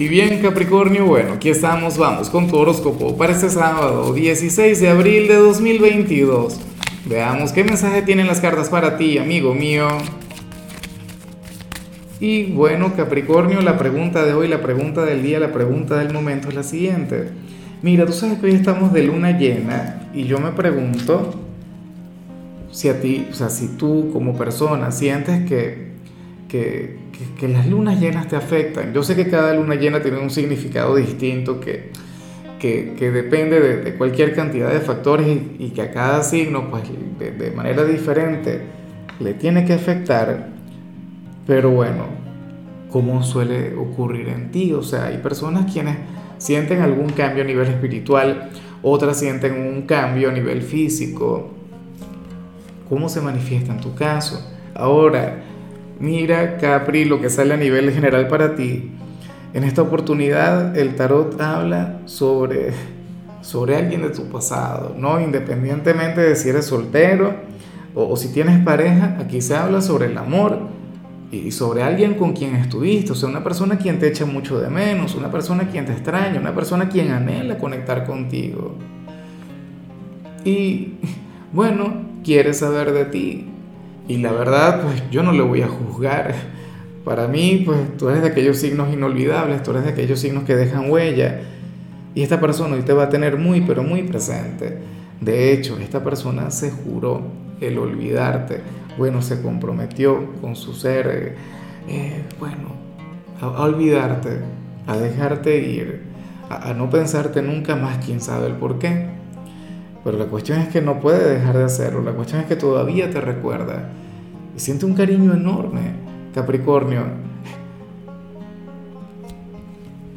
Y bien Capricornio, bueno, aquí estamos, vamos con tu horóscopo para este sábado 16 de abril de 2022. Veamos qué mensaje tienen las cartas para ti, amigo mío. Y bueno, Capricornio, la pregunta de hoy, la pregunta del día, la pregunta del momento es la siguiente. Mira, tú sabes que hoy estamos de luna llena y yo me pregunto si a ti, o sea, si tú como persona sientes que, que que, las lunas llenas te afectan. Yo sé que cada luna llena tiene un significado distinto que, que, depende de, cualquier cantidad de factores y, que a cada signo, pues de, de manera diferente, le tiene que afectar. Pero bueno, ¿cómo suele ocurrir en ti? O sea, hay personas quienes sienten algún cambio a nivel espiritual, otras sienten un cambio a nivel físico. ¿Cómo se manifiesta en tu caso? Ahora, Mira, Capri, lo que sale a nivel general para ti. En esta oportunidad el tarot habla sobre, sobre alguien de tu pasado, ¿no? Independientemente de si eres soltero o, si tienes pareja, aquí se habla sobre el amor y sobre alguien con quien estuviste, o sea, una persona quien te echa mucho de menos, una persona quien te extraña, una persona quien anhela conectar contigo. Y bueno, quiere saber de ti, y la verdad, pues yo no le voy a juzgar. Para mí, pues tú eres de aquellos signos inolvidables, tú eres de aquellos signos que dejan huella. Y esta persona hoy te va a tener muy, pero muy presente. De hecho, esta persona se juró el olvidarte. Bueno, se comprometió con su ser, eh, bueno, a, olvidarte, a dejarte ir, a, a no pensarte nunca más, quién sabe el por qué. Pero la cuestión es que no puede dejar de hacerlo, la cuestión es que todavía te recuerda y siente un cariño enorme, Capricornio.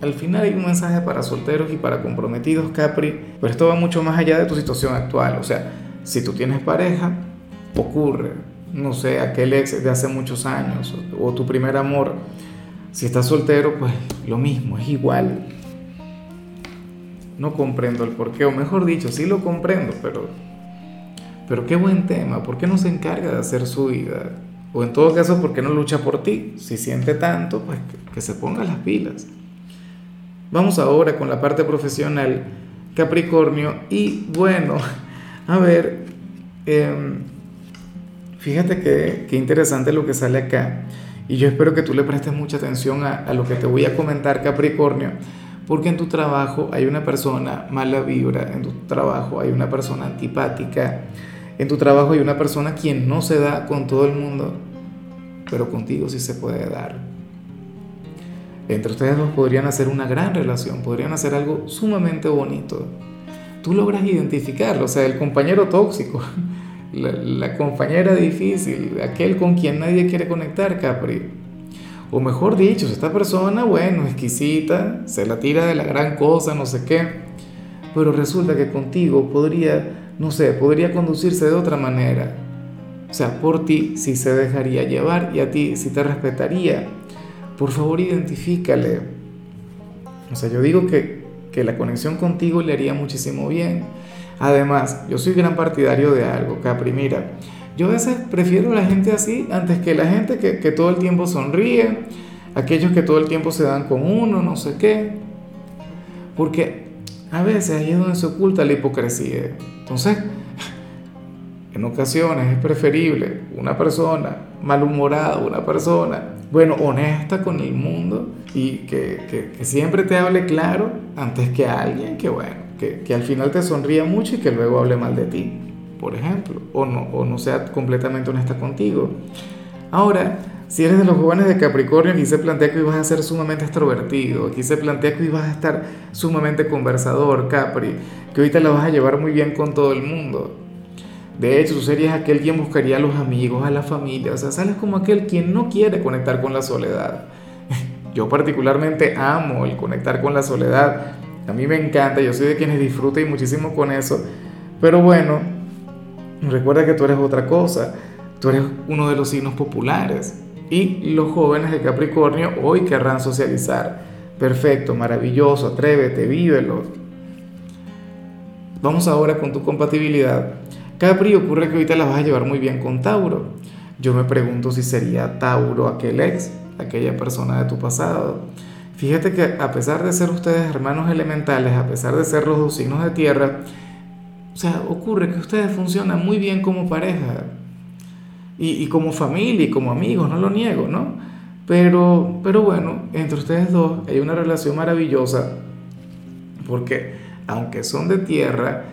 Al final hay un mensaje para solteros y para comprometidos, Capri, pero esto va mucho más allá de tu situación actual. O sea, si tú tienes pareja, ocurre, no sé, aquel ex de hace muchos años o tu primer amor. Si estás soltero, pues lo mismo, es igual no comprendo el porqué, o mejor dicho, sí lo comprendo, pero, pero qué buen tema, ¿por qué no se encarga de hacer su vida? O en todo caso, ¿por qué no lucha por ti? Si siente tanto, pues que, se ponga las pilas. Vamos ahora con la parte profesional, Capricornio, y bueno, a ver, em, fíjate qué interesante lo que sale acá, y yo espero que tú le prestes mucha atención a lo que te voy a comentar, Capricornio porque en tu trabajo hay una persona mala vibra, en tu trabajo hay una persona antipática, en tu trabajo hay una persona quien no se da con todo el mundo, pero contigo sí se puede dar. Entre ustedes dos podrían hacer una gran relación, podrían hacer algo sumamente bonito. Tú logras identificarlo, o sea, el compañero tóxico, la, la compañera difícil, aquel con quien nadie quiere conectar, Capri o mejor dicho, esta persona, bueno, exquisita, se la tira de la gran cosa, no sé qué, pero resulta que contigo podría, no sé, podría conducirse de otra manera. O sea, por ti sí se dejaría llevar y a ti sí te respetaría. Por favor, identifícale. O sea, yo digo que, que la conexión contigo le haría muchísimo bien. Además, yo soy gran partidario de algo, Capri, mira, yo a veces prefiero la gente así antes que la gente que, todo el tiempo sonríe, aquellos que todo el tiempo se dan con uno, no sé qué. Porque a veces ahí es donde se oculta la hipocresía. Entonces, en ocasiones es preferible una persona malhumorada, una persona, bueno, honesta con el mundo y que, que, siempre te hable claro antes que alguien que, bueno, que, que al final te sonría mucho y que luego hable mal de ti por ejemplo, o no, o no sea completamente honesta contigo. Ahora, si eres de los jóvenes de Capricornio, aquí se plantea que vas a ser sumamente extrovertido, aquí se plantea que vas a estar sumamente conversador, Capri, que te la vas a llevar muy bien con todo el mundo. De hecho, tú serías aquel quien buscaría a los amigos, a la familia, o sea, sales como aquel quien no quiere conectar con la soledad. Yo particularmente amo el conectar con la soledad, a mí me encanta, yo soy de quienes disfrutan muchísimo con eso, pero bueno, Recuerda que tú eres otra cosa, tú eres uno de los signos populares y los jóvenes de Capricornio hoy querrán socializar. Perfecto, maravilloso, atrévete, vívelo. Vamos ahora con tu compatibilidad. Capri, ocurre que ahorita la vas a llevar muy bien con Tauro. Yo me pregunto si sería Tauro aquel ex, aquella persona de tu pasado. fíjate que a pesar de ser ustedes hermanos elementales, a pesar de ser los dos signos de tierra, o sea, ocurre que ustedes funcionan muy bien como pareja y, y como familia y como amigos, no lo niego, ¿no? Pero, pero bueno, entre ustedes dos hay una relación maravillosa porque aunque son de tierra,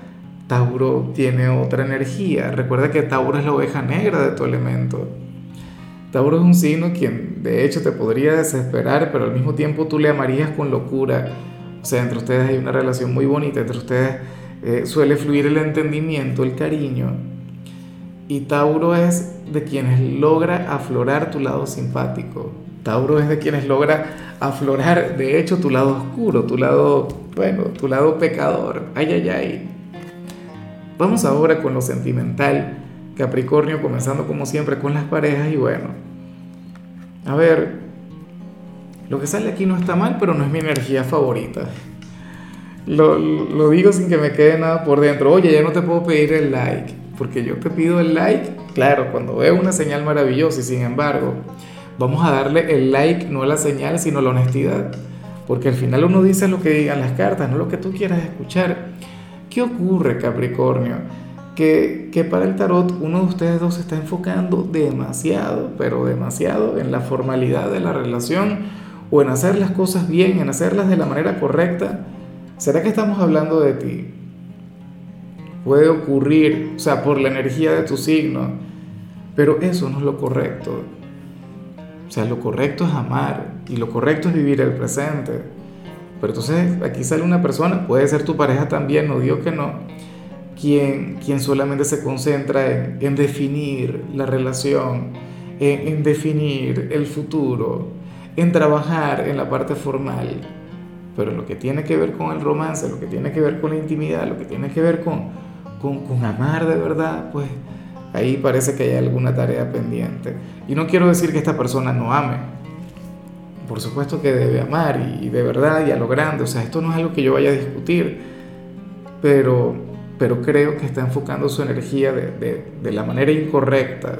Tauro tiene otra energía. Recuerda que Tauro es la oveja negra de tu elemento. Tauro es un signo quien de hecho te podría desesperar, pero al mismo tiempo tú le amarías con locura. O sea, entre ustedes hay una relación muy bonita, entre ustedes eh, suele fluir el entendimiento, el cariño. Y Tauro es de quienes logra aflorar tu lado simpático. Tauro es de quienes logra aflorar, de hecho, tu lado oscuro, tu lado, bueno, tu lado pecador. Ay, ay, ay. Vamos ahora con lo sentimental. Capricornio comenzando como siempre con las parejas y bueno. A ver, lo que sale aquí no está mal, pero no es mi energía favorita. Lo, lo digo sin que me quede nada por dentro. Oye, ya no te puedo pedir el like, porque yo te pido el like, claro, cuando veo una señal maravillosa y sin embargo Vamos a darle el like, no la señal, sino la honestidad. Porque al final uno dice lo que digan las cartas, no lo que tú quieras escuchar. ¿Qué ocurre, Capricornio? Que, que, para el tarot uno de ustedes dos se está enfocando demasiado, pero demasiado en la formalidad de la relación o en hacer las cosas bien, en hacerlas de la manera correcta. ¿Será que estamos hablando de ti? Puede ocurrir, o sea, por la energía de tu signo, pero eso no es lo correcto. O sea, lo correcto es amar y lo correcto es vivir el presente. Pero entonces aquí sale una persona, puede ser tu pareja también, no digo que no, quien, quien solamente se concentra en, en definir la relación, en, en, definir el futuro, en trabajar en la parte formal. Pero lo que tiene que ver con el romance, lo que tiene que ver con la intimidad, lo que tiene que ver con, con, con amar de verdad, pues ahí parece que hay alguna tarea pendiente. Y no quiero decir que esta persona no ame. Por supuesto que debe amar y, de verdad y a lo grande. O sea, esto no es algo que yo vaya a discutir. Pero, pero creo que está enfocando su energía de, de, la manera incorrecta.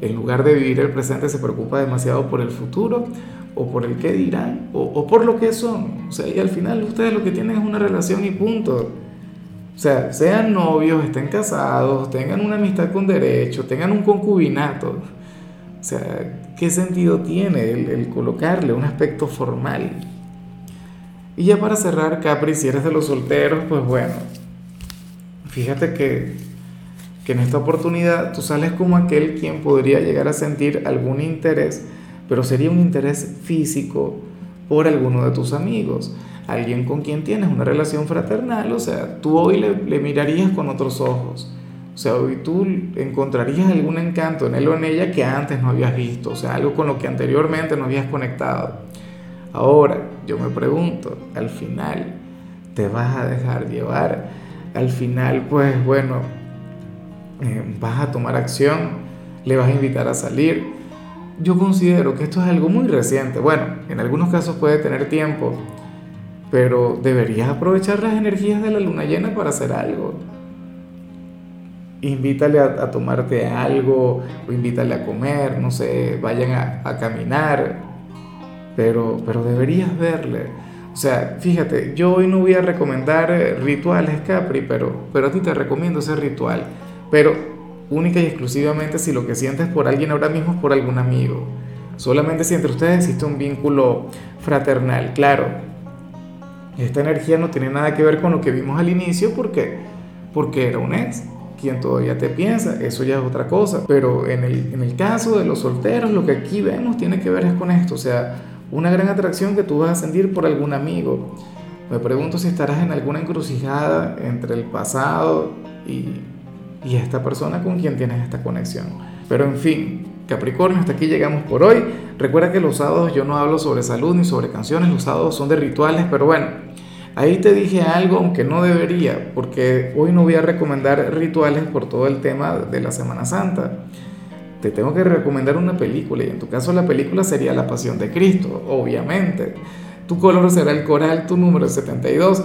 En lugar de vivir el presente se preocupa demasiado por el futuro o por el qué dirán o, o por lo que son. O sea, y al final ustedes lo que tienen es una relación y punto. O sea, sean novios, estén casados, tengan una amistad con derecho, tengan un concubinato. O sea, ¿qué sentido tiene el, colocarle un aspecto formal? Y ya para cerrar, Capri, si eres de los solteros, pues bueno, fíjate que, que en esta oportunidad tú sales como aquel quien podría llegar a sentir algún interés, pero sería un interés físico por alguno de tus amigos alguien con quien tienes una relación fraternal, o sea, tú hoy le, mirarías con otros ojos. O sea, hoy tú encontrarías algún encanto en él o en ella que antes no habías visto, o sea, algo con lo que anteriormente no habías conectado. Ahora, yo me pregunto, al final, ¿te vas a dejar llevar? Al final, pues bueno, eh, vas a tomar acción, le vas a invitar a salir. Yo considero que esto es algo muy reciente. Bueno, en algunos casos puede tener tiempo, pero deberías aprovechar las energías de la luna llena para hacer algo. Invítale a, tomarte algo o invítale a comer, no sé, vayan a, caminar, pero, pero deberías verle. O sea, fíjate, yo hoy no voy a recomendar rituales, Capri, pero, pero a ti te recomiendo ese ritual. Pero única y exclusivamente si lo que sientes por alguien ahora mismo es por algún amigo. Solamente si entre ustedes existe un vínculo fraternal. Claro, esta energía no tiene nada que ver con lo que vimos al inicio porque, porque era un ex quien todavía te piensa, eso ya es otra cosa. Pero en el, en el caso de los solteros, lo que aquí vemos tiene que ver es con esto, o sea, una gran atracción que tú vas a sentir por algún amigo. Me pregunto si estarás en alguna encrucijada entre el pasado y, y esta persona con quien tienes esta conexión. Pero en fin, Capricornio, hasta aquí llegamos por hoy. Recuerda que los sábados yo no hablo sobre salud ni sobre canciones, los sábados son de rituales, pero bueno, ahí te dije algo aunque no debería, porque hoy no voy a recomendar rituales por todo el tema de la Semana Santa. Te tengo que recomendar una película y en tu caso la película sería La Pasión de Cristo, obviamente. Tu color será el coral, tu número es 72.